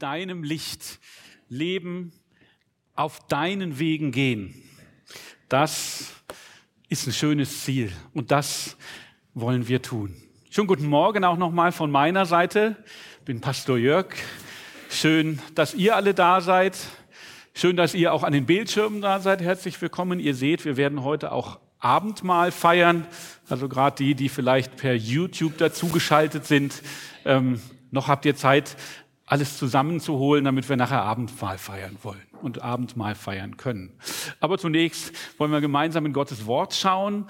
deinem Licht leben, auf deinen Wegen gehen. Das ist ein schönes Ziel und das wollen wir tun. Schönen guten Morgen auch nochmal von meiner Seite. Ich bin Pastor Jörg. Schön, dass ihr alle da seid. Schön, dass ihr auch an den Bildschirmen da seid. Herzlich willkommen. Ihr seht, wir werden heute auch Abendmahl feiern. Also gerade die, die vielleicht per YouTube dazugeschaltet sind. Ähm, noch habt ihr Zeit, alles zusammenzuholen, damit wir nachher Abendmahl feiern wollen und Abendmahl feiern können. Aber zunächst wollen wir gemeinsam in Gottes Wort schauen.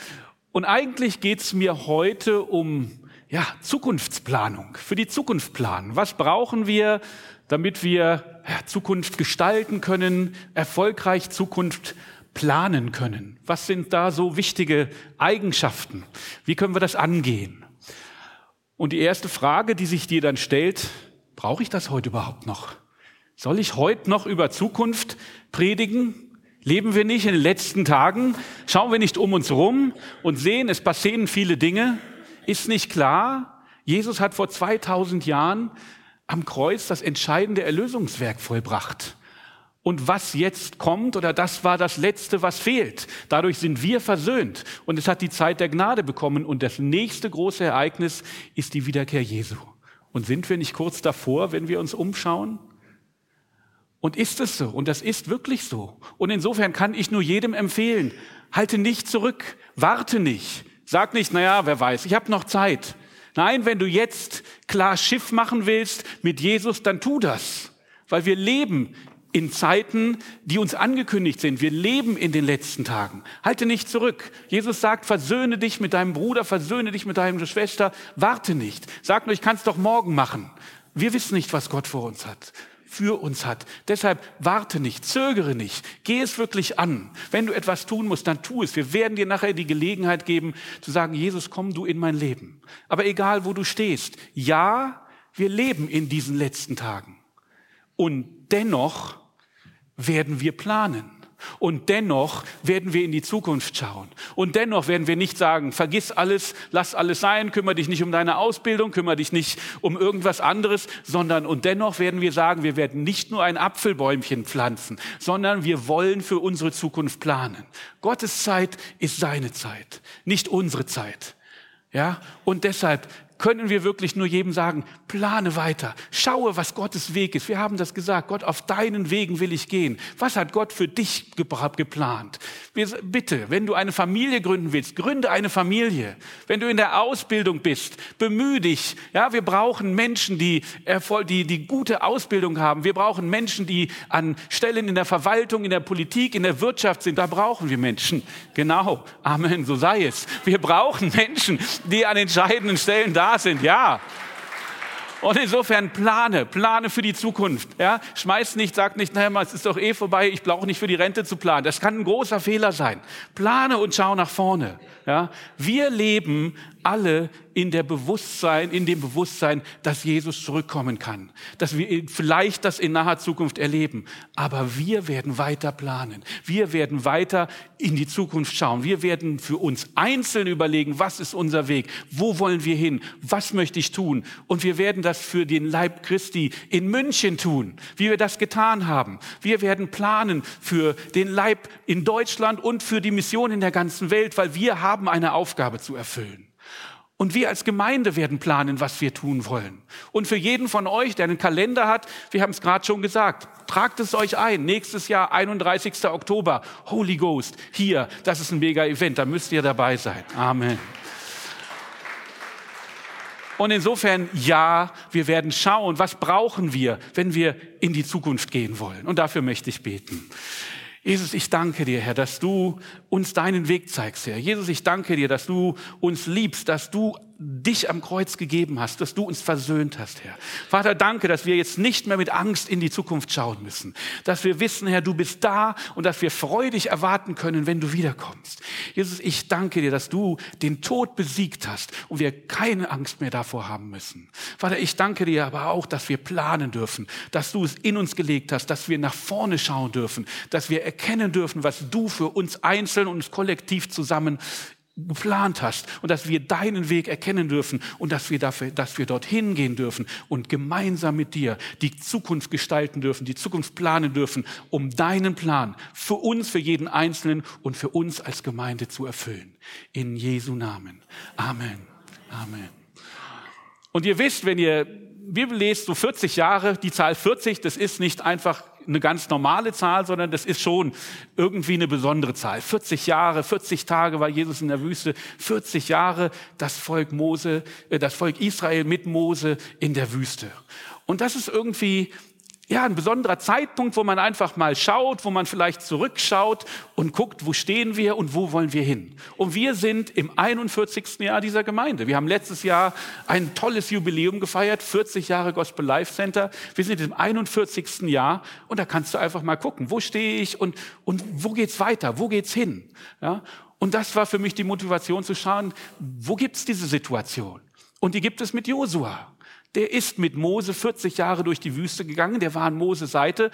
Und eigentlich geht es mir heute um ja, Zukunftsplanung, für die Zukunft planen. Was brauchen wir, damit wir ja, Zukunft gestalten können, erfolgreich Zukunft planen können? Was sind da so wichtige Eigenschaften? Wie können wir das angehen? Und die erste Frage, die sich dir dann stellt, brauche ich das heute überhaupt noch? Soll ich heute noch über Zukunft predigen? Leben wir nicht in den letzten Tagen? Schauen wir nicht um uns rum und sehen, es passieren viele Dinge? Ist nicht klar? Jesus hat vor 2000 Jahren am Kreuz das entscheidende Erlösungswerk vollbracht. Und was jetzt kommt, oder das war das Letzte, was fehlt. Dadurch sind wir versöhnt. Und es hat die Zeit der Gnade bekommen. Und das nächste große Ereignis ist die Wiederkehr Jesu. Und sind wir nicht kurz davor, wenn wir uns umschauen? Und ist es so? Und das ist wirklich so. Und insofern kann ich nur jedem empfehlen, halte nicht zurück, warte nicht. Sag nicht, naja, wer weiß, ich habe noch Zeit. Nein, wenn du jetzt klar Schiff machen willst mit Jesus, dann tu das. Weil wir leben in Zeiten, die uns angekündigt sind. Wir leben in den letzten Tagen. Halte nicht zurück. Jesus sagt, versöhne dich mit deinem Bruder, versöhne dich mit deiner Schwester. Warte nicht. Sag nur, ich kann es doch morgen machen. Wir wissen nicht, was Gott vor uns hat für uns hat. Deshalb warte nicht, zögere nicht, geh es wirklich an. Wenn du etwas tun musst, dann tu es. Wir werden dir nachher die Gelegenheit geben zu sagen, Jesus, komm du in mein Leben. Aber egal, wo du stehst, ja, wir leben in diesen letzten Tagen. Und dennoch werden wir planen. Und dennoch werden wir in die Zukunft schauen. Und dennoch werden wir nicht sagen, vergiss alles, lass alles sein, kümmere dich nicht um deine Ausbildung, kümmere dich nicht um irgendwas anderes, sondern und dennoch werden wir sagen, wir werden nicht nur ein Apfelbäumchen pflanzen, sondern wir wollen für unsere Zukunft planen. Gottes Zeit ist seine Zeit, nicht unsere Zeit. Ja, und deshalb können wir wirklich nur jedem sagen, plane weiter, schaue, was Gottes Weg ist. Wir haben das gesagt, Gott, auf deinen Wegen will ich gehen. Was hat Gott für dich geplant? Bitte, wenn du eine Familie gründen willst, gründe eine Familie. Wenn du in der Ausbildung bist, bemühe dich. Ja, wir brauchen Menschen, die, die, die gute Ausbildung haben. Wir brauchen Menschen, die an Stellen in der Verwaltung, in der Politik, in der Wirtschaft sind. Da brauchen wir Menschen. Genau. Amen. So sei es. Wir brauchen Menschen, die an entscheidenden Stellen da sind, ja. Und insofern plane, plane für die Zukunft. Ja? Schmeiß nicht, sag nicht, naja, es ist doch eh vorbei, ich brauche nicht für die Rente zu planen. Das kann ein großer Fehler sein. Plane und schau nach vorne. Ja? Wir leben alle in der Bewusstsein, in dem Bewusstsein, dass Jesus zurückkommen kann, dass wir vielleicht das in naher Zukunft erleben. Aber wir werden weiter planen. Wir werden weiter in die Zukunft schauen. Wir werden für uns einzeln überlegen, was ist unser Weg? Wo wollen wir hin? Was möchte ich tun? Und wir werden das für den Leib Christi in München tun, wie wir das getan haben. Wir werden planen für den Leib in Deutschland und für die Mission in der ganzen Welt, weil wir haben eine Aufgabe zu erfüllen. Und wir als Gemeinde werden planen, was wir tun wollen. Und für jeden von euch, der einen Kalender hat, wir haben es gerade schon gesagt, tragt es euch ein. Nächstes Jahr, 31. Oktober, Holy Ghost, hier, das ist ein mega Event, da müsst ihr dabei sein. Amen. Und insofern, ja, wir werden schauen, was brauchen wir, wenn wir in die Zukunft gehen wollen. Und dafür möchte ich beten. Jesus, ich danke dir, Herr, dass du uns deinen Weg zeigst, Herr. Jesus, ich danke dir, dass du uns liebst, dass du dich am Kreuz gegeben hast, dass du uns versöhnt hast, Herr. Vater, danke, dass wir jetzt nicht mehr mit Angst in die Zukunft schauen müssen, dass wir wissen, Herr, du bist da und dass wir freudig erwarten können, wenn du wiederkommst. Jesus, ich danke dir, dass du den Tod besiegt hast und wir keine Angst mehr davor haben müssen. Vater, ich danke dir aber auch, dass wir planen dürfen, dass du es in uns gelegt hast, dass wir nach vorne schauen dürfen, dass wir erkennen dürfen, was du für uns einzeln und kollektiv zusammen geplant hast und dass wir deinen Weg erkennen dürfen und dass wir dafür, dass wir dorthin gehen dürfen und gemeinsam mit dir die Zukunft gestalten dürfen, die Zukunft planen dürfen, um deinen Plan für uns, für jeden Einzelnen und für uns als Gemeinde zu erfüllen. In Jesu Namen. Amen. Amen. Und ihr wisst, wenn ihr Bibel lest, so 40 Jahre, die Zahl 40, das ist nicht einfach eine ganz normale Zahl, sondern das ist schon irgendwie eine besondere Zahl. 40 Jahre, 40 Tage war Jesus in der Wüste, 40 Jahre das Volk Mose, äh, das Volk Israel mit Mose in der Wüste. Und das ist irgendwie ja, ein besonderer Zeitpunkt, wo man einfach mal schaut, wo man vielleicht zurückschaut und guckt, wo stehen wir und wo wollen wir hin. Und wir sind im 41. Jahr dieser Gemeinde. Wir haben letztes Jahr ein tolles Jubiläum gefeiert, 40 Jahre Gospel Life Center. Wir sind im 41. Jahr und da kannst du einfach mal gucken, wo stehe ich und, und wo geht's weiter, wo geht's hin. Ja? Und das war für mich die Motivation zu schauen, wo gibt's diese Situation? Und die gibt es mit Josua der ist mit Mose 40 Jahre durch die Wüste gegangen, der war an Mose Seite.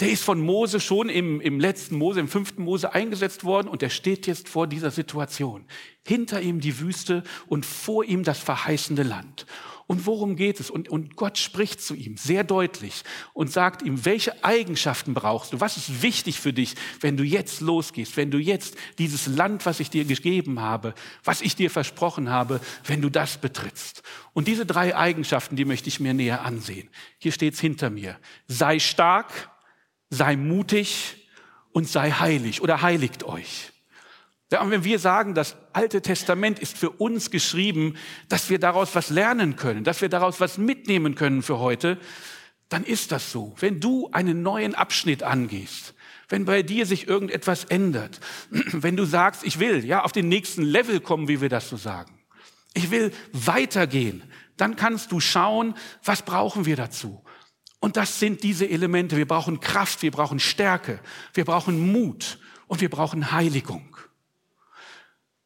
Der ist von Mose schon im, im letzten Mose, im fünften Mose eingesetzt worden und der steht jetzt vor dieser Situation. Hinter ihm die Wüste und vor ihm das verheißende Land. Und worum geht es? Und, und Gott spricht zu ihm sehr deutlich und sagt ihm, welche Eigenschaften brauchst du? Was ist wichtig für dich, wenn du jetzt losgehst, wenn du jetzt dieses Land, was ich dir gegeben habe, was ich dir versprochen habe, wenn du das betrittst? Und diese drei Eigenschaften, die möchte ich mir näher ansehen. Hier steht es hinter mir. Sei stark, sei mutig und sei heilig oder heiligt euch. Ja, und wenn wir sagen, das Alte Testament ist für uns geschrieben, dass wir daraus was lernen können, dass wir daraus was mitnehmen können für heute, dann ist das so. Wenn du einen neuen Abschnitt angehst, wenn bei dir sich irgendetwas ändert, wenn du sagst, ich will ja auf den nächsten Level kommen, wie wir das so sagen, ich will weitergehen, dann kannst du schauen, was brauchen wir dazu? Und das sind diese Elemente. Wir brauchen Kraft, wir brauchen Stärke, wir brauchen Mut und wir brauchen Heiligung.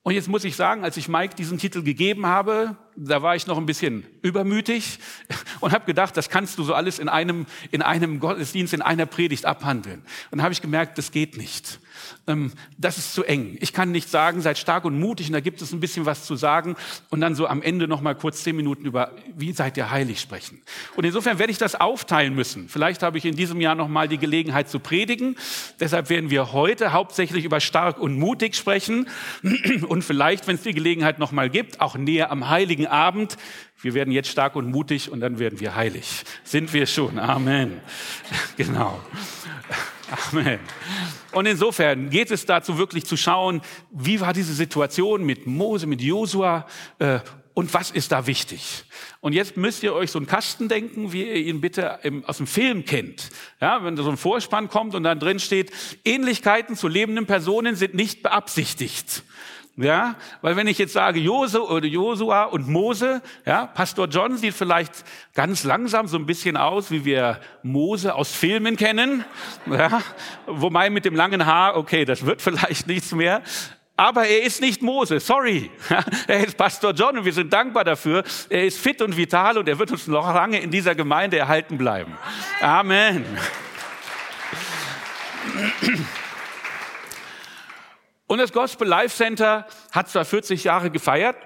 Und jetzt muss ich sagen, als ich Mike diesen Titel gegeben habe, da war ich noch ein bisschen übermütig und habe gedacht, das kannst du so alles in einem, in einem Gottesdienst, in einer Predigt abhandeln. Und dann habe ich gemerkt, das geht nicht. Ähm, das ist zu eng. Ich kann nicht sagen, seid stark und mutig und da gibt es ein bisschen was zu sagen und dann so am Ende noch mal kurz zehn Minuten über, wie seid ihr heilig sprechen. Und insofern werde ich das aufteilen müssen. Vielleicht habe ich in diesem Jahr noch mal die Gelegenheit zu predigen. Deshalb werden wir heute hauptsächlich über stark und mutig sprechen und vielleicht, wenn es die Gelegenheit noch mal gibt, auch näher am Heiligen Abend. Wir werden jetzt stark und mutig und dann werden wir heilig. Sind wir schon. Amen. Genau. Amen. Und insofern geht es dazu wirklich zu schauen, wie war diese Situation mit Mose, mit Josua äh, und was ist da wichtig? Und jetzt müsst ihr euch so einen Kasten denken, wie ihr ihn bitte im, aus dem Film kennt. Ja, wenn so ein Vorspann kommt und dann drin steht, Ähnlichkeiten zu lebenden Personen sind nicht beabsichtigt. Ja, weil wenn ich jetzt sage Jose oder Josua und Mose, ja, Pastor John sieht vielleicht ganz langsam so ein bisschen aus, wie wir Mose aus Filmen kennen. Ja, wobei mit dem langen Haar, okay, das wird vielleicht nichts mehr. Aber er ist nicht Mose, sorry. Er ist Pastor John und wir sind dankbar dafür. Er ist fit und vital und er wird uns noch lange in dieser Gemeinde erhalten bleiben. Amen. Und das Gospel Life Center hat zwar 40 Jahre gefeiert,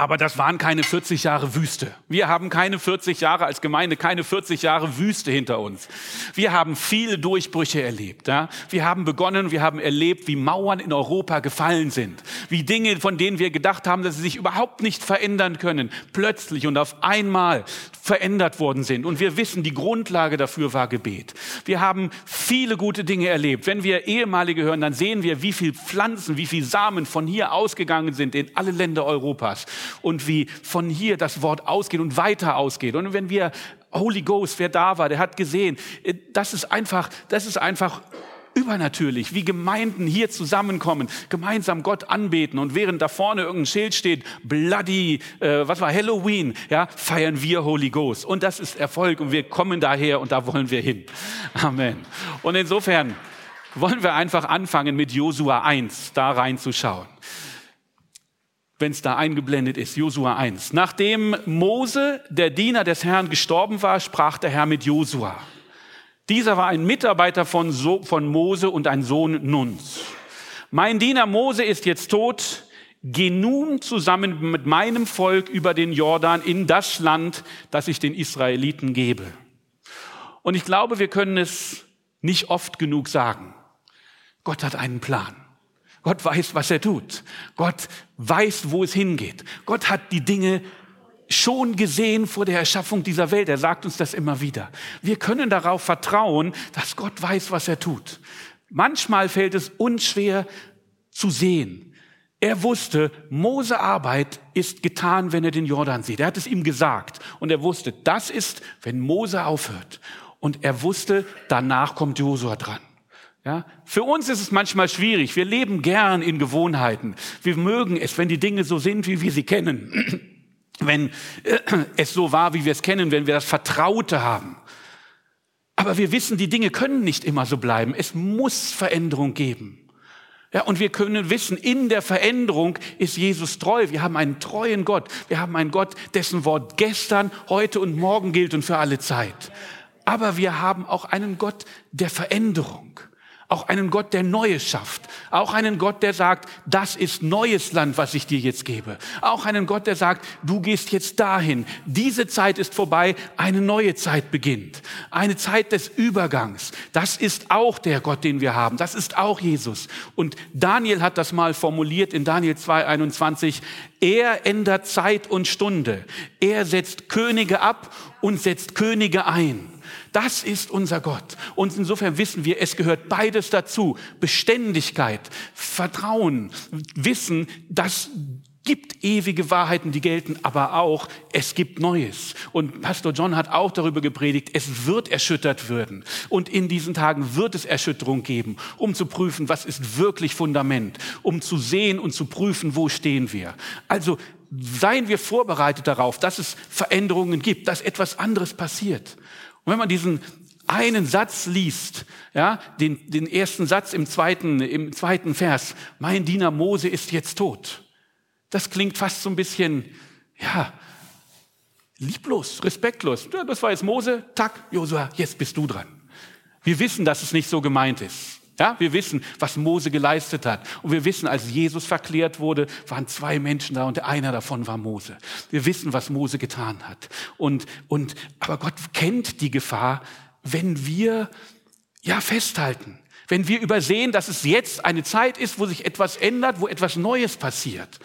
aber das waren keine 40 Jahre Wüste. Wir haben keine 40 Jahre als Gemeinde, keine 40 Jahre Wüste hinter uns. Wir haben viele Durchbrüche erlebt. Ja? Wir haben begonnen, wir haben erlebt, wie Mauern in Europa gefallen sind. Wie Dinge, von denen wir gedacht haben, dass sie sich überhaupt nicht verändern können, plötzlich und auf einmal verändert worden sind. Und wir wissen, die Grundlage dafür war Gebet. Wir haben viele gute Dinge erlebt. Wenn wir ehemalige hören, dann sehen wir, wie viel Pflanzen, wie viel Samen von hier ausgegangen sind in alle Länder Europas und wie von hier das Wort ausgeht und weiter ausgeht. Und wenn wir Holy Ghost, wer da war, der hat gesehen, äh, das ist einfach, das ist einfach übernatürlich, wie Gemeinden hier zusammenkommen, gemeinsam Gott anbeten und während da vorne irgendein Schild steht, Bloody, äh, was war Halloween, ja, feiern wir Holy Ghost und das ist Erfolg und wir kommen daher und da wollen wir hin. Amen. Und insofern wollen wir einfach anfangen mit Josua 1 da reinzuschauen wenn es da eingeblendet ist, Josua 1. Nachdem Mose, der Diener des Herrn, gestorben war, sprach der Herr mit Josua. Dieser war ein Mitarbeiter von, so von Mose und ein Sohn Nuns. mein Diener Mose ist jetzt tot, geh nun zusammen mit meinem Volk über den Jordan in das Land, das ich den Israeliten gebe. Und ich glaube, wir können es nicht oft genug sagen. Gott hat einen Plan. Gott weiß, was er tut. Gott weiß, wo es hingeht. Gott hat die Dinge schon gesehen vor der Erschaffung dieser Welt. Er sagt uns das immer wieder. Wir können darauf vertrauen, dass Gott weiß, was er tut. Manchmal fällt es uns schwer zu sehen. Er wusste, Mose Arbeit ist getan, wenn er den Jordan sieht. Er hat es ihm gesagt. Und er wusste, das ist, wenn Mose aufhört. Und er wusste, danach kommt Josua dran. Ja, für uns ist es manchmal schwierig. Wir leben gern in Gewohnheiten. Wir mögen es, wenn die Dinge so sind, wie wir sie kennen. Wenn äh, es so war, wie wir es kennen, wenn wir das Vertraute haben. Aber wir wissen, die Dinge können nicht immer so bleiben. Es muss Veränderung geben. Ja, und wir können wissen, in der Veränderung ist Jesus treu. Wir haben einen treuen Gott. Wir haben einen Gott, dessen Wort gestern, heute und morgen gilt und für alle Zeit. Aber wir haben auch einen Gott der Veränderung auch einen Gott, der Neues schafft, auch einen Gott, der sagt, das ist neues Land, was ich dir jetzt gebe, auch einen Gott, der sagt, du gehst jetzt dahin, diese Zeit ist vorbei, eine neue Zeit beginnt, eine Zeit des Übergangs. Das ist auch der Gott, den wir haben, das ist auch Jesus. Und Daniel hat das mal formuliert in Daniel 2.21, er ändert Zeit und Stunde, er setzt Könige ab und setzt Könige ein. Das ist unser Gott. Und insofern wissen wir, es gehört beides dazu. Beständigkeit, Vertrauen, Wissen, das gibt ewige Wahrheiten, die gelten, aber auch, es gibt Neues. Und Pastor John hat auch darüber gepredigt, es wird erschüttert werden. Und in diesen Tagen wird es Erschütterung geben, um zu prüfen, was ist wirklich Fundament, um zu sehen und zu prüfen, wo stehen wir. Also seien wir vorbereitet darauf, dass es Veränderungen gibt, dass etwas anderes passiert. Und wenn man diesen einen Satz liest, ja, den, den ersten Satz im zweiten, im zweiten Vers, mein Diener Mose ist jetzt tot. Das klingt fast so ein bisschen, ja, lieblos, respektlos. Ja, das war jetzt Mose, tack, Josua, jetzt bist du dran. Wir wissen, dass es nicht so gemeint ist. Ja, wir wissen, was Mose geleistet hat. Und wir wissen, als Jesus verklärt wurde, waren zwei Menschen da und einer davon war Mose. Wir wissen, was Mose getan hat. Und, und, aber Gott kennt die Gefahr, wenn wir, ja, festhalten. Wenn wir übersehen, dass es jetzt eine Zeit ist, wo sich etwas ändert, wo etwas Neues passiert.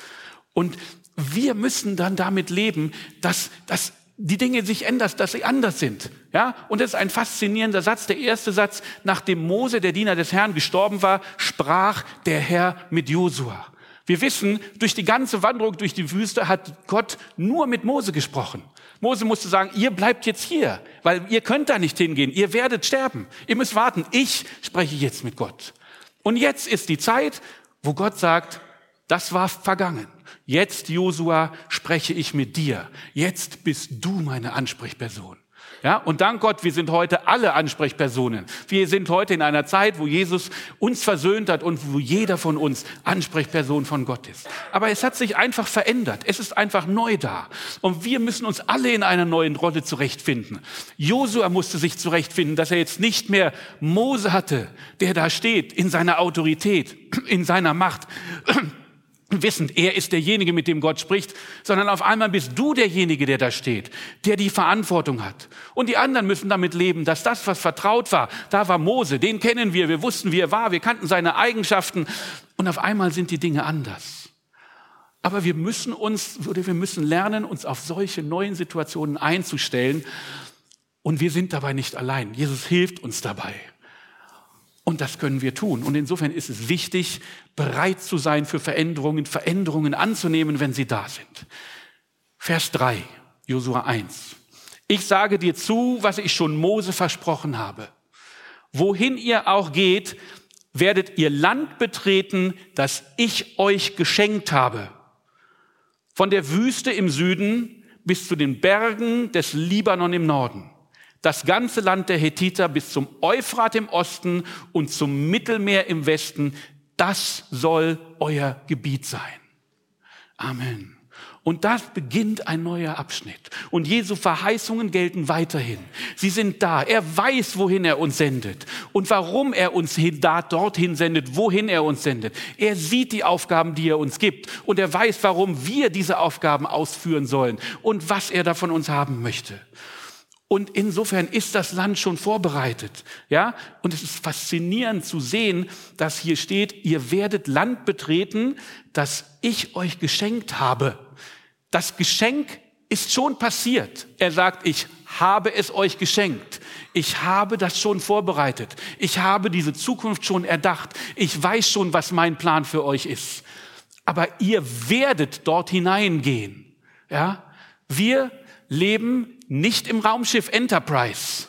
Und wir müssen dann damit leben, dass, dass die Dinge sich ändern, dass sie anders sind. Ja? Und das ist ein faszinierender Satz. Der erste Satz, nachdem Mose, der Diener des Herrn, gestorben war, sprach der Herr mit Josua. Wir wissen, durch die ganze Wanderung durch die Wüste hat Gott nur mit Mose gesprochen. Mose musste sagen, ihr bleibt jetzt hier, weil ihr könnt da nicht hingehen, ihr werdet sterben, ihr müsst warten, ich spreche jetzt mit Gott. Und jetzt ist die Zeit, wo Gott sagt, das war vergangen. Jetzt, Josua, spreche ich mit dir. Jetzt bist du meine Ansprechperson. Ja, und dank Gott, wir sind heute alle Ansprechpersonen. Wir sind heute in einer Zeit, wo Jesus uns versöhnt hat und wo jeder von uns Ansprechperson von Gott ist. Aber es hat sich einfach verändert. Es ist einfach neu da. Und wir müssen uns alle in einer neuen Rolle zurechtfinden. Josua musste sich zurechtfinden, dass er jetzt nicht mehr Mose hatte, der da steht in seiner Autorität, in seiner Macht wissend, er ist derjenige, mit dem Gott spricht, sondern auf einmal bist du derjenige, der da steht, der die Verantwortung hat. Und die anderen müssen damit leben, dass das, was vertraut war, da war Mose, den kennen wir, wir wussten, wie er war, wir kannten seine Eigenschaften und auf einmal sind die Dinge anders. Aber wir müssen uns, oder wir müssen lernen, uns auf solche neuen Situationen einzustellen und wir sind dabei nicht allein. Jesus hilft uns dabei. Und das können wir tun. Und insofern ist es wichtig, bereit zu sein für Veränderungen, Veränderungen anzunehmen, wenn sie da sind. Vers 3, Josua 1. Ich sage dir zu, was ich schon Mose versprochen habe. Wohin ihr auch geht, werdet ihr Land betreten, das ich euch geschenkt habe. Von der Wüste im Süden bis zu den Bergen des Libanon im Norden das ganze Land der Hethiter bis zum Euphrat im Osten und zum Mittelmeer im Westen, das soll euer Gebiet sein. Amen. Und da beginnt ein neuer Abschnitt. Und Jesu Verheißungen gelten weiterhin. Sie sind da. Er weiß, wohin er uns sendet und warum er uns da, dorthin sendet, wohin er uns sendet. Er sieht die Aufgaben, die er uns gibt. Und er weiß, warum wir diese Aufgaben ausführen sollen und was er da von uns haben möchte. Und insofern ist das Land schon vorbereitet. Ja? Und es ist faszinierend zu sehen, dass hier steht, ihr werdet Land betreten, das ich euch geschenkt habe. Das Geschenk ist schon passiert. Er sagt, ich habe es euch geschenkt. Ich habe das schon vorbereitet. Ich habe diese Zukunft schon erdacht. Ich weiß schon, was mein Plan für euch ist. Aber ihr werdet dort hineingehen. Ja? Wir leben nicht im Raumschiff Enterprise.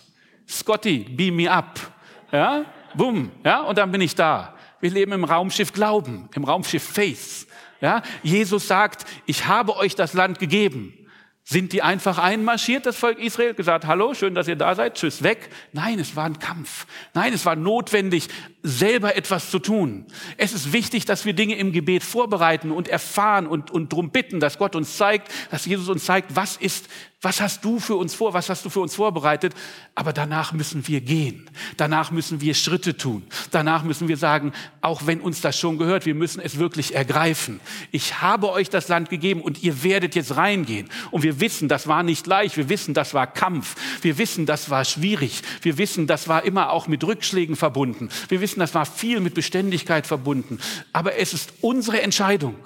Scotty, beam me up. Ja? Boom. Ja? Und dann bin ich da. Wir leben im Raumschiff Glauben, im Raumschiff Faith. Ja? Jesus sagt, ich habe euch das Land gegeben. Sind die einfach einmarschiert, das Volk Israel, gesagt, hallo, schön, dass ihr da seid, tschüss, weg? Nein, es war ein Kampf. Nein, es war notwendig, selber etwas zu tun. Es ist wichtig, dass wir Dinge im Gebet vorbereiten und erfahren und, und drum bitten, dass Gott uns zeigt, dass Jesus uns zeigt, was ist was hast du für uns vor? Was hast du für uns vorbereitet? Aber danach müssen wir gehen. Danach müssen wir Schritte tun. Danach müssen wir sagen, auch wenn uns das schon gehört, wir müssen es wirklich ergreifen. Ich habe euch das Land gegeben und ihr werdet jetzt reingehen. Und wir wissen, das war nicht leicht. Wir wissen, das war Kampf. Wir wissen, das war schwierig. Wir wissen, das war immer auch mit Rückschlägen verbunden. Wir wissen, das war viel mit Beständigkeit verbunden. Aber es ist unsere Entscheidung,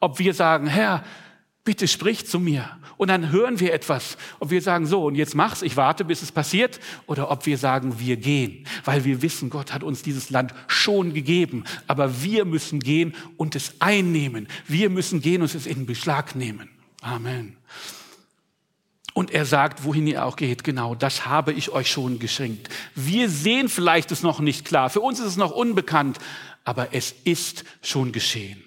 ob wir sagen, Herr, bitte sprich zu mir. Und dann hören wir etwas, ob wir sagen, so, und jetzt mach's, ich warte, bis es passiert, oder ob wir sagen, wir gehen, weil wir wissen, Gott hat uns dieses Land schon gegeben, aber wir müssen gehen und es einnehmen. Wir müssen gehen und es in Beschlag nehmen. Amen. Und er sagt, wohin ihr auch geht, genau, das habe ich euch schon geschenkt. Wir sehen vielleicht es noch nicht klar, für uns ist es noch unbekannt, aber es ist schon geschehen.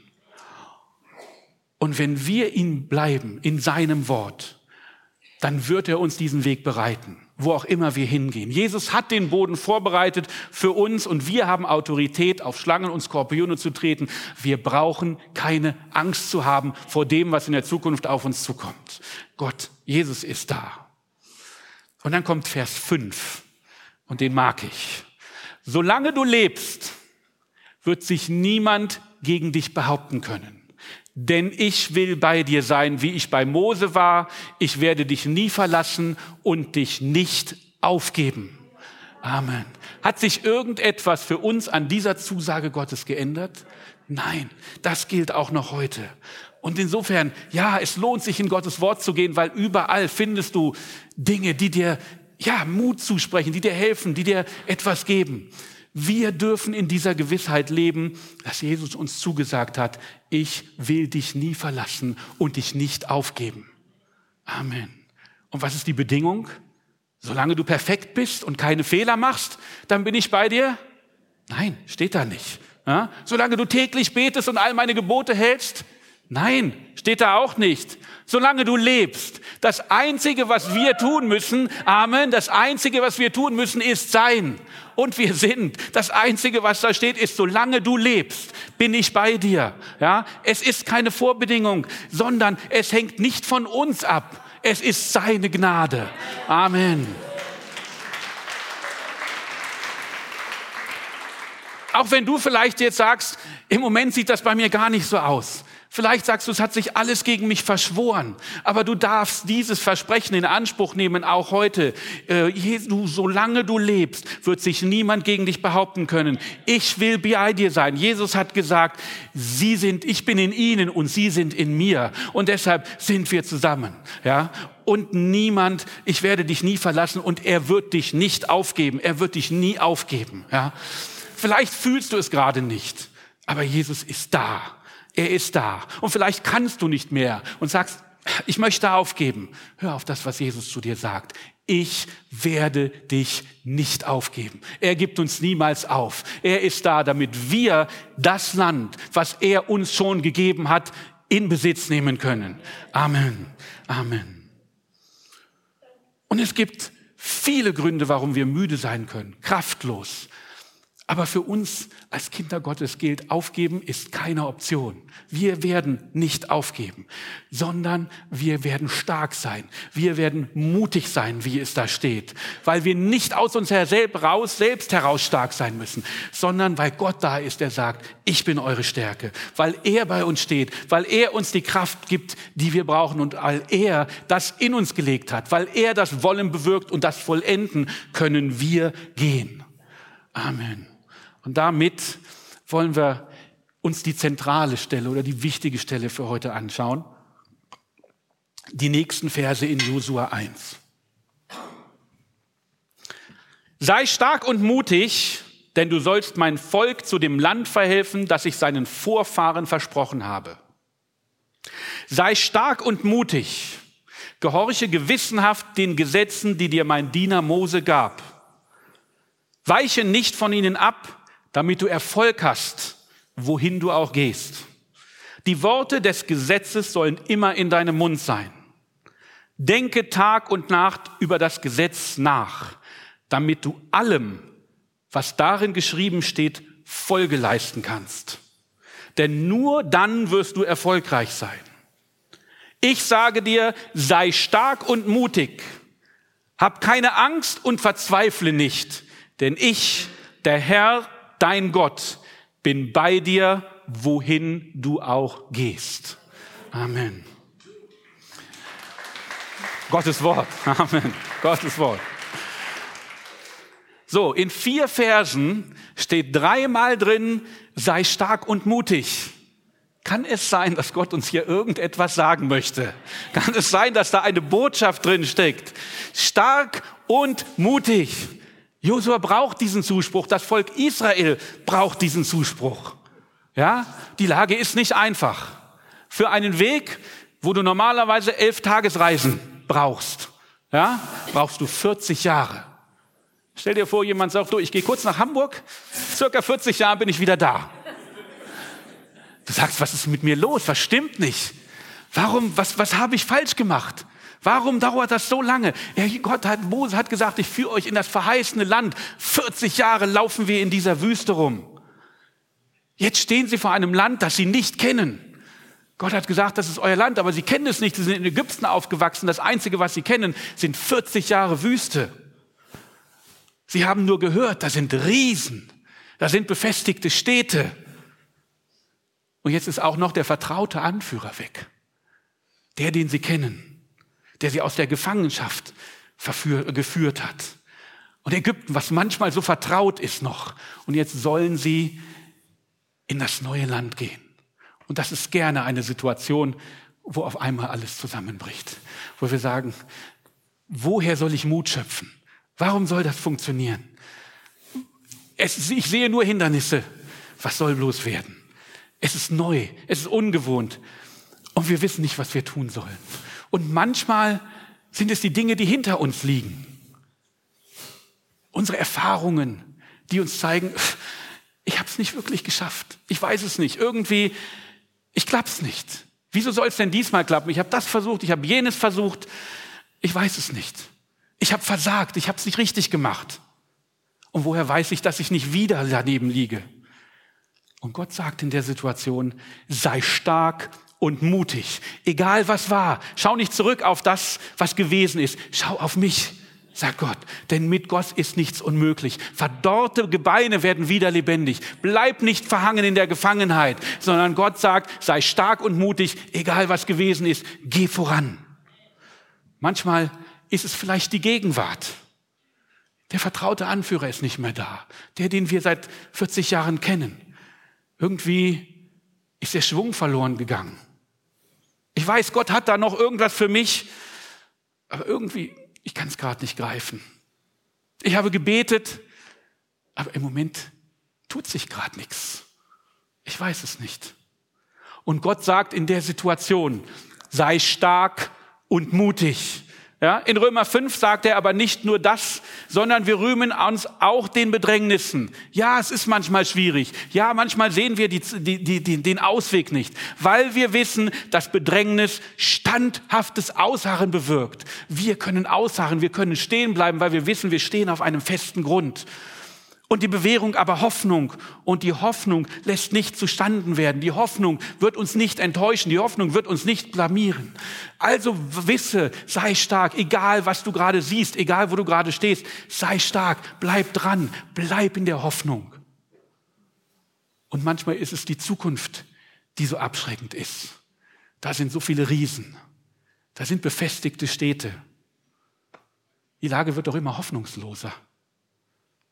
Und wenn wir ihn bleiben in seinem Wort, dann wird er uns diesen Weg bereiten, wo auch immer wir hingehen. Jesus hat den Boden vorbereitet für uns und wir haben Autorität, auf Schlangen und Skorpione zu treten. Wir brauchen keine Angst zu haben vor dem, was in der Zukunft auf uns zukommt. Gott, Jesus ist da. Und dann kommt Vers 5 und den mag ich. Solange du lebst, wird sich niemand gegen dich behaupten können. Denn ich will bei dir sein, wie ich bei Mose war. Ich werde dich nie verlassen und dich nicht aufgeben. Amen. Hat sich irgendetwas für uns an dieser Zusage Gottes geändert? Nein, das gilt auch noch heute. Und insofern, ja, es lohnt sich in Gottes Wort zu gehen, weil überall findest du Dinge, die dir, ja, Mut zusprechen, die dir helfen, die dir etwas geben. Wir dürfen in dieser Gewissheit leben, dass Jesus uns zugesagt hat, ich will dich nie verlassen und dich nicht aufgeben. Amen. Und was ist die Bedingung? Solange du perfekt bist und keine Fehler machst, dann bin ich bei dir? Nein, steht da nicht. Ja? Solange du täglich betest und all meine Gebote hältst? Nein, steht da auch nicht. Solange du lebst. Das Einzige, was wir tun müssen, Amen, das Einzige, was wir tun müssen, ist sein. Und wir sind. Das Einzige, was da steht, ist, solange du lebst, bin ich bei dir. Ja, es ist keine Vorbedingung, sondern es hängt nicht von uns ab. Es ist seine Gnade. Amen. Auch wenn du vielleicht jetzt sagst, im Moment sieht das bei mir gar nicht so aus. Vielleicht sagst du, es hat sich alles gegen mich verschworen, aber du darfst dieses Versprechen in Anspruch nehmen, auch heute. Äh, du, solange du lebst, wird sich niemand gegen dich behaupten können. Ich will bei dir sein. Jesus hat gesagt, sie sind, ich bin in ihnen und sie sind in mir. Und deshalb sind wir zusammen. Ja, und niemand, ich werde dich nie verlassen und er wird dich nicht aufgeben. Er wird dich nie aufgeben. Ja, vielleicht fühlst du es gerade nicht, aber Jesus ist da. Er ist da. Und vielleicht kannst du nicht mehr und sagst, ich möchte aufgeben. Hör auf das, was Jesus zu dir sagt. Ich werde dich nicht aufgeben. Er gibt uns niemals auf. Er ist da, damit wir das Land, was er uns schon gegeben hat, in Besitz nehmen können. Amen. Amen. Und es gibt viele Gründe, warum wir müde sein können, kraftlos. Aber für uns als Kinder Gottes gilt, aufgeben ist keine Option. Wir werden nicht aufgeben, sondern wir werden stark sein. Wir werden mutig sein, wie es da steht, weil wir nicht aus uns heraus, selbst heraus stark sein müssen, sondern weil Gott da ist, der sagt, ich bin eure Stärke, weil er bei uns steht, weil er uns die Kraft gibt, die wir brauchen und weil er das in uns gelegt hat, weil er das Wollen bewirkt und das Vollenden, können wir gehen. Amen. Und damit wollen wir uns die zentrale Stelle oder die wichtige Stelle für heute anschauen. Die nächsten Verse in Josua 1. Sei stark und mutig, denn du sollst mein Volk zu dem Land verhelfen, das ich seinen Vorfahren versprochen habe. Sei stark und mutig, gehorche gewissenhaft den Gesetzen, die dir mein Diener Mose gab. Weiche nicht von ihnen ab, damit du Erfolg hast, wohin du auch gehst. Die Worte des Gesetzes sollen immer in deinem Mund sein. Denke Tag und Nacht über das Gesetz nach, damit du allem, was darin geschrieben steht, Folge leisten kannst. Denn nur dann wirst du erfolgreich sein. Ich sage dir, sei stark und mutig. Hab keine Angst und verzweifle nicht, denn ich, der Herr, dein Gott, bin bei dir, wohin du auch gehst. Amen. Gottes Wort. Amen. Gottes Wort. So, in vier Versen steht dreimal drin, sei stark und mutig. Kann es sein, dass Gott uns hier irgendetwas sagen möchte? Kann es sein, dass da eine Botschaft drin steckt? Stark und mutig. Josua braucht diesen Zuspruch, das Volk Israel braucht diesen Zuspruch. Ja, die Lage ist nicht einfach. Für einen Weg, wo du normalerweise elf Tagesreisen brauchst, ja, brauchst du 40 Jahre. Stell dir vor, jemand sagt, du, ich gehe kurz nach Hamburg, circa 40 Jahre bin ich wieder da. Du sagst, was ist mit mir los? Was stimmt nicht? Warum, was, was habe ich falsch gemacht? Warum dauert das so lange? Ja, Gott hat, Mose hat gesagt, ich führe euch in das verheißene Land. 40 Jahre laufen wir in dieser Wüste rum. Jetzt stehen sie vor einem Land, das sie nicht kennen. Gott hat gesagt, das ist euer Land, aber sie kennen es nicht. Sie sind in Ägypten aufgewachsen. Das Einzige, was sie kennen, sind 40 Jahre Wüste. Sie haben nur gehört, da sind Riesen, da sind befestigte Städte. Und jetzt ist auch noch der vertraute Anführer weg. Der, den sie kennen der sie aus der Gefangenschaft geführt hat. Und Ägypten, was manchmal so vertraut ist noch. Und jetzt sollen sie in das neue Land gehen. Und das ist gerne eine Situation, wo auf einmal alles zusammenbricht. Wo wir sagen, woher soll ich Mut schöpfen? Warum soll das funktionieren? Es, ich sehe nur Hindernisse. Was soll bloß werden? Es ist neu, es ist ungewohnt und wir wissen nicht, was wir tun sollen. Und manchmal sind es die Dinge, die hinter uns liegen. Unsere Erfahrungen, die uns zeigen, ich habe es nicht wirklich geschafft. Ich weiß es nicht. Irgendwie, ich klapp's nicht. Wieso soll es denn diesmal klappen? Ich habe das versucht, ich habe jenes versucht. Ich weiß es nicht. Ich habe versagt, ich habe es nicht richtig gemacht. Und woher weiß ich, dass ich nicht wieder daneben liege? Und Gott sagt in der Situation, sei stark und mutig. Egal was war. Schau nicht zurück auf das, was gewesen ist. Schau auf mich, sagt Gott. Denn mit Gott ist nichts unmöglich. Verdorrte Gebeine werden wieder lebendig. Bleib nicht verhangen in der Gefangenheit, sondern Gott sagt, sei stark und mutig, egal was gewesen ist. Geh voran. Manchmal ist es vielleicht die Gegenwart. Der vertraute Anführer ist nicht mehr da. Der, den wir seit 40 Jahren kennen. Irgendwie ist der Schwung verloren gegangen. Ich weiß, Gott hat da noch irgendwas für mich, aber irgendwie, ich kann es gerade nicht greifen. Ich habe gebetet, aber im Moment tut sich gerade nichts. Ich weiß es nicht. Und Gott sagt in der Situation, sei stark und mutig. Ja, in Römer 5 sagt er aber nicht nur das, sondern wir rühmen uns auch den Bedrängnissen. Ja, es ist manchmal schwierig. Ja, manchmal sehen wir die, die, die, den Ausweg nicht, weil wir wissen, dass Bedrängnis standhaftes Ausharren bewirkt. Wir können ausharren, wir können stehen bleiben, weil wir wissen, wir stehen auf einem festen Grund. Und die Bewährung aber Hoffnung. Und die Hoffnung lässt nicht zustanden werden. Die Hoffnung wird uns nicht enttäuschen. Die Hoffnung wird uns nicht blamieren. Also wisse, sei stark, egal was du gerade siehst, egal wo du gerade stehst, sei stark, bleib dran, bleib in der Hoffnung. Und manchmal ist es die Zukunft, die so abschreckend ist. Da sind so viele Riesen. Da sind befestigte Städte. Die Lage wird doch immer hoffnungsloser.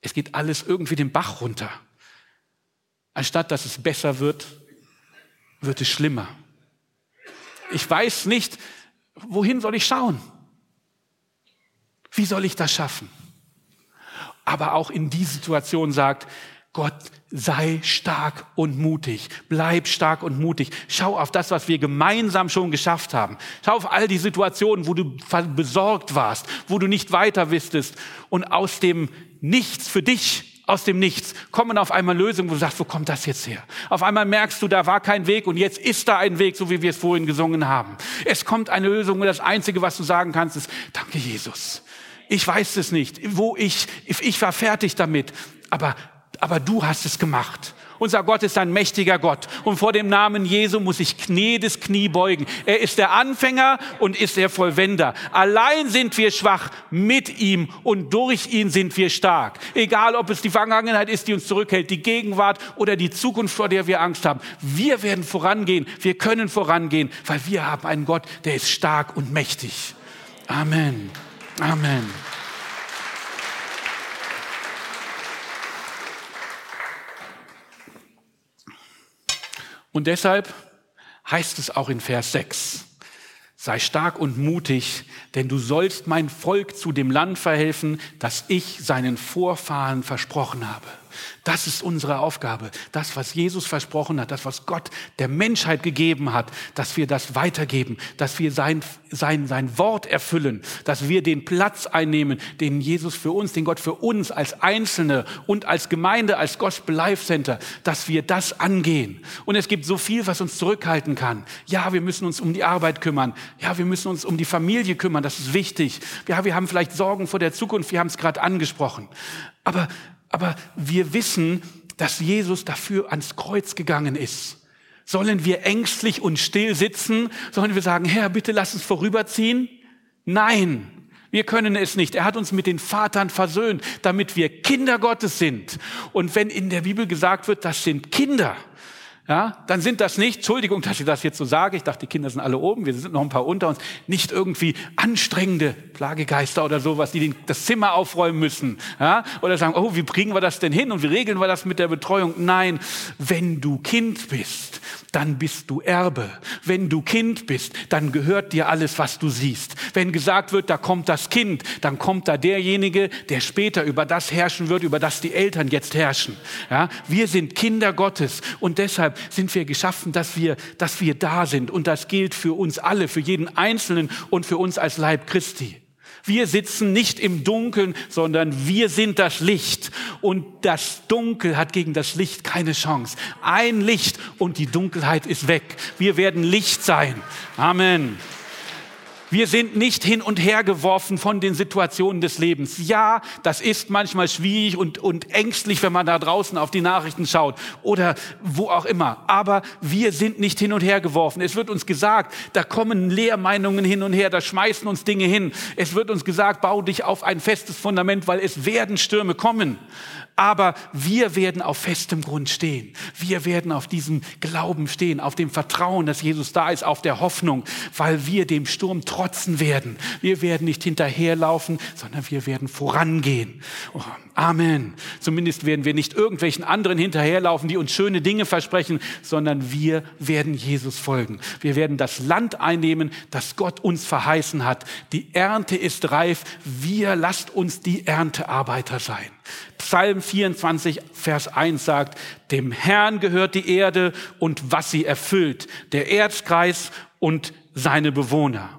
Es geht alles irgendwie den Bach runter. Anstatt dass es besser wird, wird es schlimmer. Ich weiß nicht, wohin soll ich schauen? Wie soll ich das schaffen? Aber auch in die Situation sagt Gott, sei stark und mutig. Bleib stark und mutig. Schau auf das, was wir gemeinsam schon geschafft haben. Schau auf all die Situationen, wo du besorgt warst, wo du nicht weiter wissest und aus dem Nichts für dich aus dem Nichts kommen auf einmal Lösungen, wo du sagst, wo kommt das jetzt her? Auf einmal merkst du, da war kein Weg und jetzt ist da ein Weg, so wie wir es vorhin gesungen haben. Es kommt eine Lösung und das Einzige, was du sagen kannst, ist, danke Jesus. Ich weiß es nicht, wo ich, ich war fertig damit, aber, aber du hast es gemacht. Unser Gott ist ein mächtiger Gott. Und vor dem Namen Jesu muss ich Knie des Knie beugen. Er ist der Anfänger und ist der Vollwender. Allein sind wir schwach, mit ihm und durch ihn sind wir stark. Egal, ob es die Vergangenheit ist, die uns zurückhält, die Gegenwart oder die Zukunft, vor der wir Angst haben. Wir werden vorangehen. Wir können vorangehen, weil wir haben einen Gott, der ist stark und mächtig. Amen. Amen. Und deshalb heißt es auch in Vers 6, sei stark und mutig, denn du sollst mein Volk zu dem Land verhelfen, das ich seinen Vorfahren versprochen habe. Das ist unsere Aufgabe. Das, was Jesus versprochen hat, das, was Gott der Menschheit gegeben hat, dass wir das weitergeben, dass wir sein, sein, sein Wort erfüllen, dass wir den Platz einnehmen, den Jesus für uns, den Gott für uns als Einzelne und als Gemeinde, als Gospel Life Center, dass wir das angehen. Und es gibt so viel, was uns zurückhalten kann. Ja, wir müssen uns um die Arbeit kümmern. Ja, wir müssen uns um die Familie kümmern. Das ist wichtig. Ja, wir haben vielleicht Sorgen vor der Zukunft. Wir haben es gerade angesprochen. Aber aber wir wissen, dass Jesus dafür ans Kreuz gegangen ist. Sollen wir ängstlich und still sitzen? Sollen wir sagen, Herr, bitte lass uns vorüberziehen? Nein, wir können es nicht. Er hat uns mit den Vatern versöhnt, damit wir Kinder Gottes sind. Und wenn in der Bibel gesagt wird, das sind Kinder, ja, dann sind das nicht, Entschuldigung, dass ich das jetzt so sage, ich dachte, die Kinder sind alle oben, wir sind noch ein paar unter uns, nicht irgendwie anstrengende Plagegeister oder sowas, die das Zimmer aufräumen müssen, ja, oder sagen, oh, wie bringen wir das denn hin und wie regeln wir das mit der Betreuung? Nein, wenn du Kind bist, dann bist du Erbe. Wenn du Kind bist, dann gehört dir alles, was du siehst. Wenn gesagt wird, da kommt das Kind, dann kommt da derjenige, der später über das herrschen wird, über das die Eltern jetzt herrschen. Ja, wir sind Kinder Gottes und deshalb sind wir geschaffen, dass wir, dass wir da sind. Und das gilt für uns alle, für jeden Einzelnen und für uns als Leib Christi. Wir sitzen nicht im Dunkeln, sondern wir sind das Licht. Und das Dunkel hat gegen das Licht keine Chance. Ein Licht und die Dunkelheit ist weg. Wir werden Licht sein. Amen. Wir sind nicht hin und her geworfen von den Situationen des Lebens. Ja, das ist manchmal schwierig und, und ängstlich, wenn man da draußen auf die Nachrichten schaut oder wo auch immer. Aber wir sind nicht hin und her geworfen. Es wird uns gesagt, da kommen Lehrmeinungen hin und her, da schmeißen uns Dinge hin. Es wird uns gesagt, bau dich auf ein festes Fundament, weil es werden Stürme kommen. Aber wir werden auf festem Grund stehen. Wir werden auf diesem Glauben stehen, auf dem Vertrauen, dass Jesus da ist, auf der Hoffnung, weil wir dem Sturm trotzen werden. Wir werden nicht hinterherlaufen, sondern wir werden vorangehen. Oh, Amen. Zumindest werden wir nicht irgendwelchen anderen hinterherlaufen, die uns schöne Dinge versprechen, sondern wir werden Jesus folgen. Wir werden das Land einnehmen, das Gott uns verheißen hat. Die Ernte ist reif. Wir lasst uns die Erntearbeiter sein. Psalm 24, Vers 1 sagt, dem Herrn gehört die Erde und was sie erfüllt, der Erzkreis und seine Bewohner.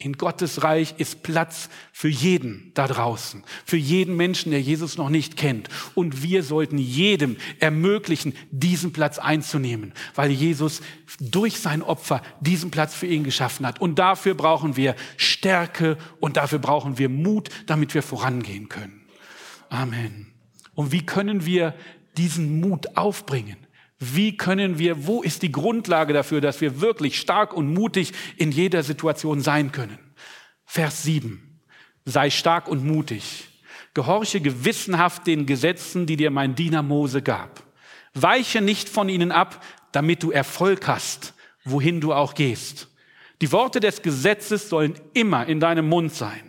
In Gottes Reich ist Platz für jeden da draußen, für jeden Menschen, der Jesus noch nicht kennt. Und wir sollten jedem ermöglichen, diesen Platz einzunehmen, weil Jesus durch sein Opfer diesen Platz für ihn geschaffen hat. Und dafür brauchen wir Stärke und dafür brauchen wir Mut, damit wir vorangehen können. Amen. Und wie können wir diesen Mut aufbringen? Wie können wir, wo ist die Grundlage dafür, dass wir wirklich stark und mutig in jeder Situation sein können? Vers 7. Sei stark und mutig. Gehorche gewissenhaft den Gesetzen, die dir mein Diener Mose gab. Weiche nicht von ihnen ab, damit du Erfolg hast, wohin du auch gehst. Die Worte des Gesetzes sollen immer in deinem Mund sein.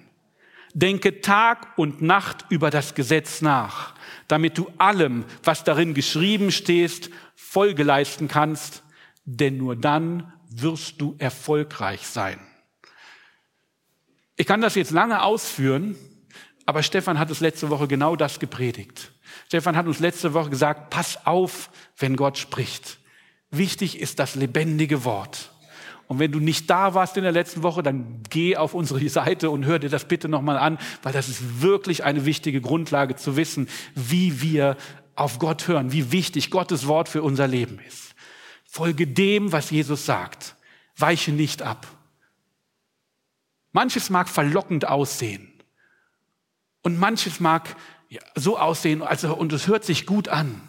Denke Tag und Nacht über das Gesetz nach, damit du allem, was darin geschrieben steht, Folge leisten kannst, denn nur dann wirst du erfolgreich sein. Ich kann das jetzt lange ausführen, aber Stefan hat es letzte Woche genau das gepredigt. Stefan hat uns letzte Woche gesagt, pass auf, wenn Gott spricht. Wichtig ist das lebendige Wort. Und wenn du nicht da warst in der letzten Woche, dann geh auf unsere Seite und hör dir das bitte nochmal an, weil das ist wirklich eine wichtige Grundlage zu wissen, wie wir auf Gott hören, wie wichtig Gottes Wort für unser Leben ist. Folge dem, was Jesus sagt. Weiche nicht ab. Manches mag verlockend aussehen. Und manches mag so aussehen, also, und es hört sich gut an.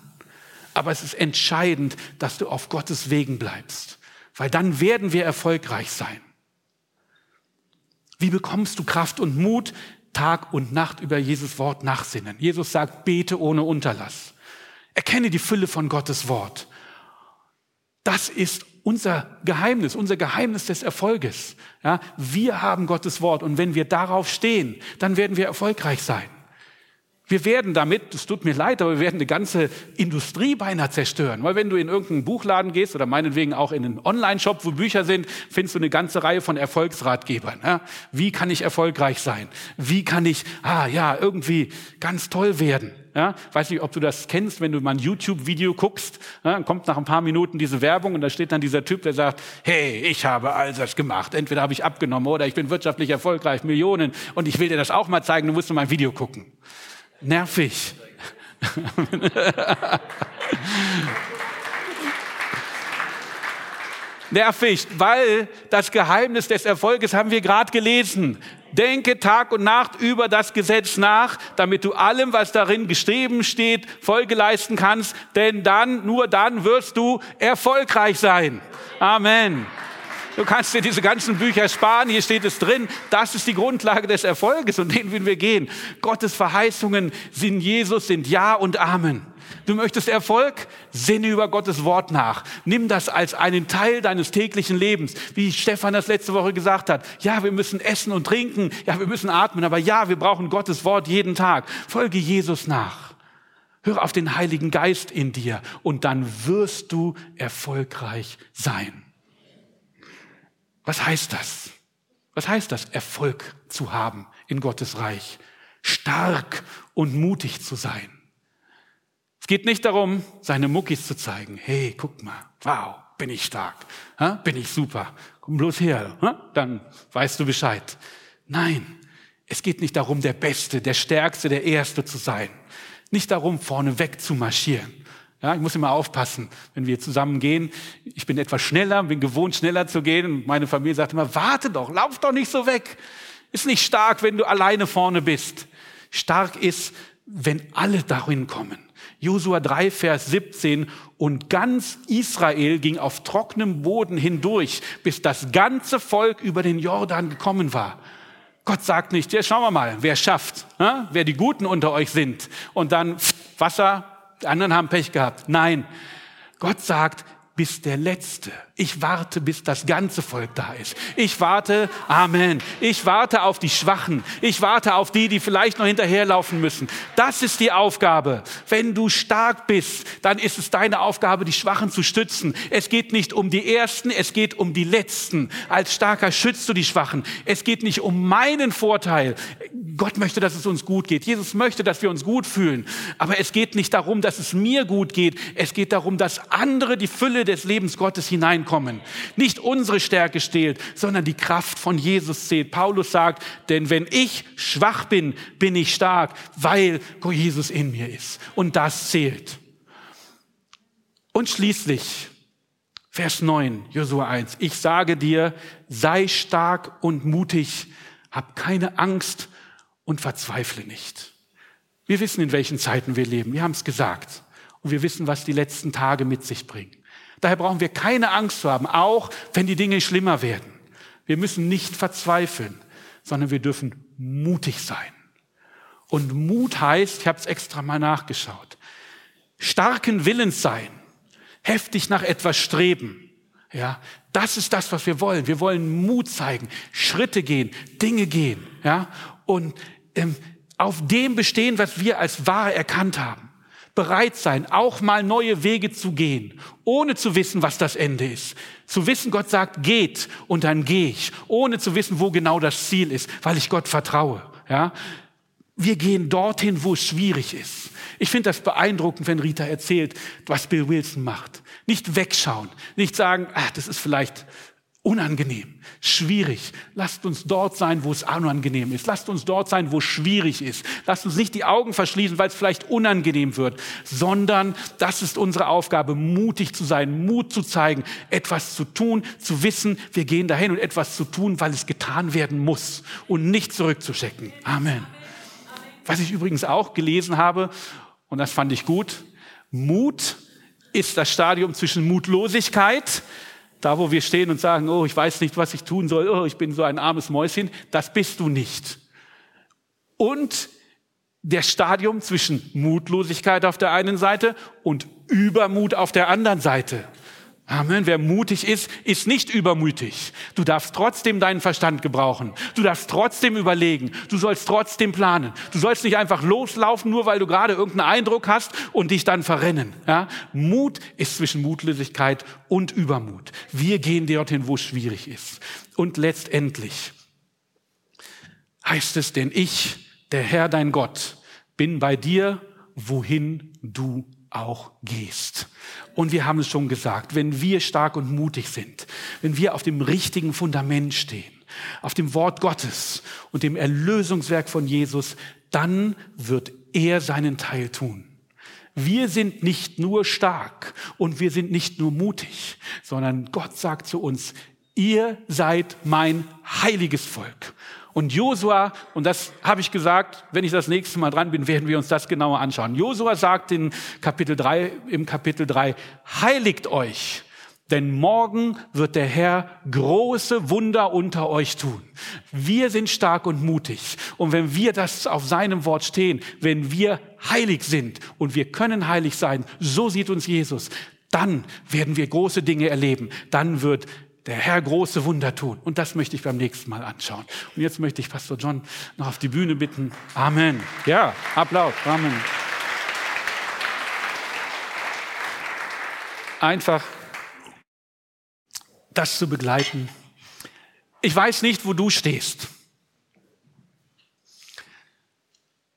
Aber es ist entscheidend, dass du auf Gottes Wegen bleibst weil dann werden wir erfolgreich sein. Wie bekommst du Kraft und Mut? Tag und Nacht über Jesus Wort nachsinnen. Jesus sagt, bete ohne Unterlass. Erkenne die Fülle von Gottes Wort. Das ist unser Geheimnis, unser Geheimnis des Erfolges. Ja, wir haben Gottes Wort und wenn wir darauf stehen, dann werden wir erfolgreich sein. Wir werden damit, es tut mir leid, aber wir werden eine ganze Industrie beinahe zerstören. Weil wenn du in irgendeinen Buchladen gehst oder meinetwegen auch in einen Online-Shop, wo Bücher sind, findest du eine ganze Reihe von Erfolgsratgebern. Ja? Wie kann ich erfolgreich sein? Wie kann ich, ah ja, irgendwie ganz toll werden? Ja, weiß nicht, ob du das kennst, wenn du mal ein YouTube-Video guckst, ja, dann kommt nach ein paar Minuten diese Werbung und da steht dann dieser Typ, der sagt, hey, ich habe all das gemacht. Entweder habe ich abgenommen oder ich bin wirtschaftlich erfolgreich, Millionen und ich will dir das auch mal zeigen, du musst nur mein Video gucken nervig. nervig, weil das Geheimnis des Erfolges haben wir gerade gelesen. Denke Tag und Nacht über das Gesetz nach, damit du allem, was darin geschrieben steht, Folge leisten kannst, denn dann, nur dann wirst du erfolgreich sein. Amen. Du kannst dir diese ganzen Bücher sparen, hier steht es drin. Das ist die Grundlage des Erfolges und den würden wir gehen. Gottes Verheißungen sind Jesus, sind Ja und Amen. Du möchtest Erfolg? Sinne über Gottes Wort nach. Nimm das als einen Teil deines täglichen Lebens. Wie Stefan das letzte Woche gesagt hat. Ja, wir müssen essen und trinken. Ja, wir müssen atmen. Aber ja, wir brauchen Gottes Wort jeden Tag. Folge Jesus nach. Höre auf den Heiligen Geist in dir und dann wirst du erfolgreich sein. Was heißt das? Was heißt das, Erfolg zu haben in Gottes Reich? Stark und mutig zu sein. Es geht nicht darum, seine Muckis zu zeigen. Hey, guck mal, wow, bin ich stark, bin ich super. Komm bloß her, dann weißt du Bescheid. Nein, es geht nicht darum, der Beste, der Stärkste, der Erste zu sein. Nicht darum, vorne weg zu marschieren. Ja, ich muss immer aufpassen, wenn wir zusammen gehen. Ich bin etwas schneller, bin gewohnt, schneller zu gehen. Und meine Familie sagt immer, warte doch, lauf doch nicht so weg. Ist nicht stark, wenn du alleine vorne bist. Stark ist, wenn alle darin kommen. Josua 3, Vers 17. Und ganz Israel ging auf trockenem Boden hindurch, bis das ganze Volk über den Jordan gekommen war. Gott sagt nicht, ja, schauen wir mal, wer schafft, wer die Guten unter euch sind. Und dann Wasser, die anderen haben Pech gehabt. Nein, Gott sagt, bis der Letzte. Ich warte, bis das ganze Volk da ist. Ich warte, Amen. Ich warte auf die Schwachen. Ich warte auf die, die vielleicht noch hinterherlaufen müssen. Das ist die Aufgabe. Wenn du stark bist, dann ist es deine Aufgabe, die Schwachen zu stützen. Es geht nicht um die Ersten, es geht um die Letzten. Als Starker schützt du die Schwachen. Es geht nicht um meinen Vorteil. Gott möchte, dass es uns gut geht. Jesus möchte, dass wir uns gut fühlen. Aber es geht nicht darum, dass es mir gut geht. Es geht darum, dass andere die Fülle des Lebens Gottes hineinkommen. Nicht unsere Stärke zählt, sondern die Kraft von Jesus zählt. Paulus sagt, denn wenn ich schwach bin, bin ich stark, weil Jesus in mir ist. Und das zählt. Und schließlich, Vers 9, Josua 1. Ich sage dir, sei stark und mutig, hab keine Angst und verzweifle nicht. Wir wissen, in welchen Zeiten wir leben. Wir haben es gesagt. Und wir wissen, was die letzten Tage mit sich bringen. Daher brauchen wir keine Angst zu haben, auch wenn die Dinge schlimmer werden. Wir müssen nicht verzweifeln, sondern wir dürfen mutig sein. Und Mut heißt, ich habe es extra mal nachgeschaut, starken Willens sein, heftig nach etwas streben. Ja, das ist das, was wir wollen. Wir wollen Mut zeigen, Schritte gehen, Dinge gehen. Ja, und auf dem bestehen, was wir als wahr erkannt haben bereit sein, auch mal neue Wege zu gehen, ohne zu wissen, was das Ende ist. Zu wissen, Gott sagt, geht und dann gehe ich, ohne zu wissen, wo genau das Ziel ist, weil ich Gott vertraue. Ja? Wir gehen dorthin, wo es schwierig ist. Ich finde das beeindruckend, wenn Rita erzählt, was Bill Wilson macht. Nicht wegschauen, nicht sagen, ach, das ist vielleicht unangenehm, schwierig. Lasst uns dort sein, wo es unangenehm ist. Lasst uns dort sein, wo es schwierig ist. Lasst uns nicht die Augen verschließen, weil es vielleicht unangenehm wird, sondern das ist unsere Aufgabe, mutig zu sein, Mut zu zeigen, etwas zu tun, zu wissen, wir gehen dahin und etwas zu tun, weil es getan werden muss und nicht zurückzuschecken. Amen. Was ich übrigens auch gelesen habe, und das fand ich gut, Mut ist das Stadium zwischen Mutlosigkeit, da, wo wir stehen und sagen, oh, ich weiß nicht, was ich tun soll, oh, ich bin so ein armes Mäuschen, das bist du nicht. Und der Stadium zwischen Mutlosigkeit auf der einen Seite und Übermut auf der anderen Seite. Amen. Wer mutig ist, ist nicht übermütig. Du darfst trotzdem deinen Verstand gebrauchen. Du darfst trotzdem überlegen. Du sollst trotzdem planen. Du sollst nicht einfach loslaufen, nur weil du gerade irgendeinen Eindruck hast und dich dann verrennen. Ja? Mut ist zwischen Mutlosigkeit und Übermut. Wir gehen dorthin, wo es schwierig ist. Und letztendlich heißt es, denn ich, der Herr dein Gott, bin bei dir, wohin du auch gehst. Und wir haben es schon gesagt, wenn wir stark und mutig sind, wenn wir auf dem richtigen Fundament stehen, auf dem Wort Gottes und dem Erlösungswerk von Jesus, dann wird er seinen Teil tun. Wir sind nicht nur stark und wir sind nicht nur mutig, sondern Gott sagt zu uns, ihr seid mein heiliges Volk. Und Josua, und das habe ich gesagt, wenn ich das nächste Mal dran bin, werden wir uns das genauer anschauen. Josua sagt in Kapitel 3, im Kapitel 3, heiligt euch, denn morgen wird der Herr große Wunder unter euch tun. Wir sind stark und mutig. Und wenn wir das auf seinem Wort stehen, wenn wir heilig sind und wir können heilig sein, so sieht uns Jesus, dann werden wir große Dinge erleben. Dann wird der Herr große Wunder tun. Und das möchte ich beim nächsten Mal anschauen. Und jetzt möchte ich Pastor John noch auf die Bühne bitten. Amen. Ja, Applaus. Amen. Einfach das zu begleiten. Ich weiß nicht, wo du stehst.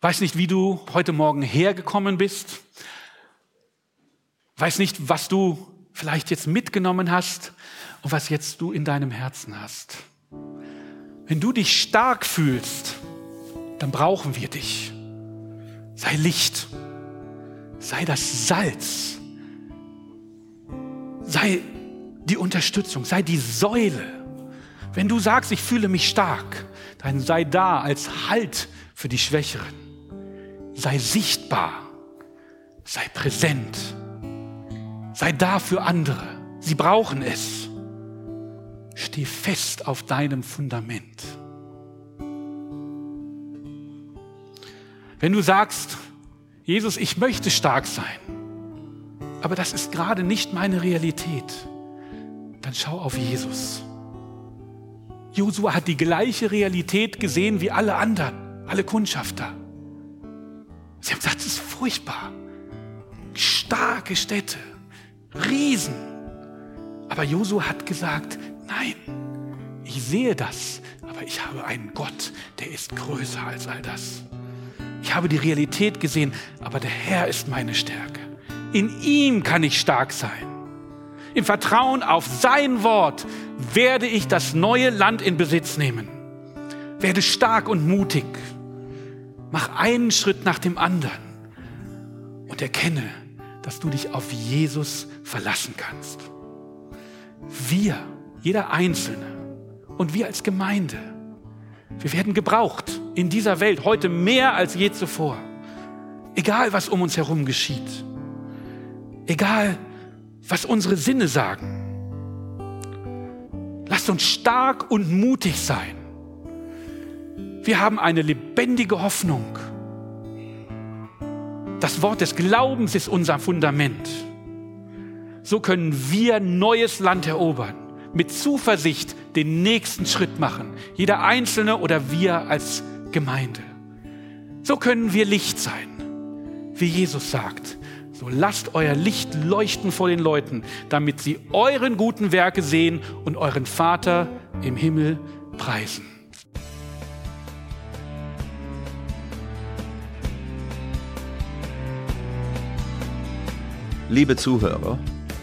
Weiß nicht, wie du heute Morgen hergekommen bist. Weiß nicht, was du vielleicht jetzt mitgenommen hast und was jetzt du in deinem Herzen hast. Wenn du dich stark fühlst, dann brauchen wir dich. Sei Licht, sei das Salz, sei die Unterstützung, sei die Säule. Wenn du sagst, ich fühle mich stark, dann sei da als Halt für die Schwächeren. Sei sichtbar, sei präsent, sei da für andere. Sie brauchen es. Steh fest auf deinem Fundament. Wenn du sagst, Jesus, ich möchte stark sein, aber das ist gerade nicht meine Realität, dann schau auf Jesus. Josua hat die gleiche Realität gesehen wie alle anderen, alle Kundschafter. Sie haben gesagt, das ist furchtbar. Starke Städte, Riesen. Aber Josua hat gesagt, Nein, ich sehe das, aber ich habe einen Gott, der ist größer als all das. Ich habe die Realität gesehen, aber der Herr ist meine Stärke. In ihm kann ich stark sein. Im Vertrauen auf sein Wort werde ich das neue Land in Besitz nehmen. Werde stark und mutig. Mach einen Schritt nach dem anderen und erkenne, dass du dich auf Jesus verlassen kannst. Wir jeder Einzelne und wir als Gemeinde. Wir werden gebraucht in dieser Welt heute mehr als je zuvor. Egal, was um uns herum geschieht. Egal, was unsere Sinne sagen. Lasst uns stark und mutig sein. Wir haben eine lebendige Hoffnung. Das Wort des Glaubens ist unser Fundament. So können wir neues Land erobern, mit Zuversicht den nächsten Schritt machen, jeder Einzelne oder wir als Gemeinde. So können wir Licht sein, wie Jesus sagt. So lasst euer Licht leuchten vor den Leuten, damit sie euren guten Werke sehen und euren Vater im Himmel preisen. Liebe Zuhörer,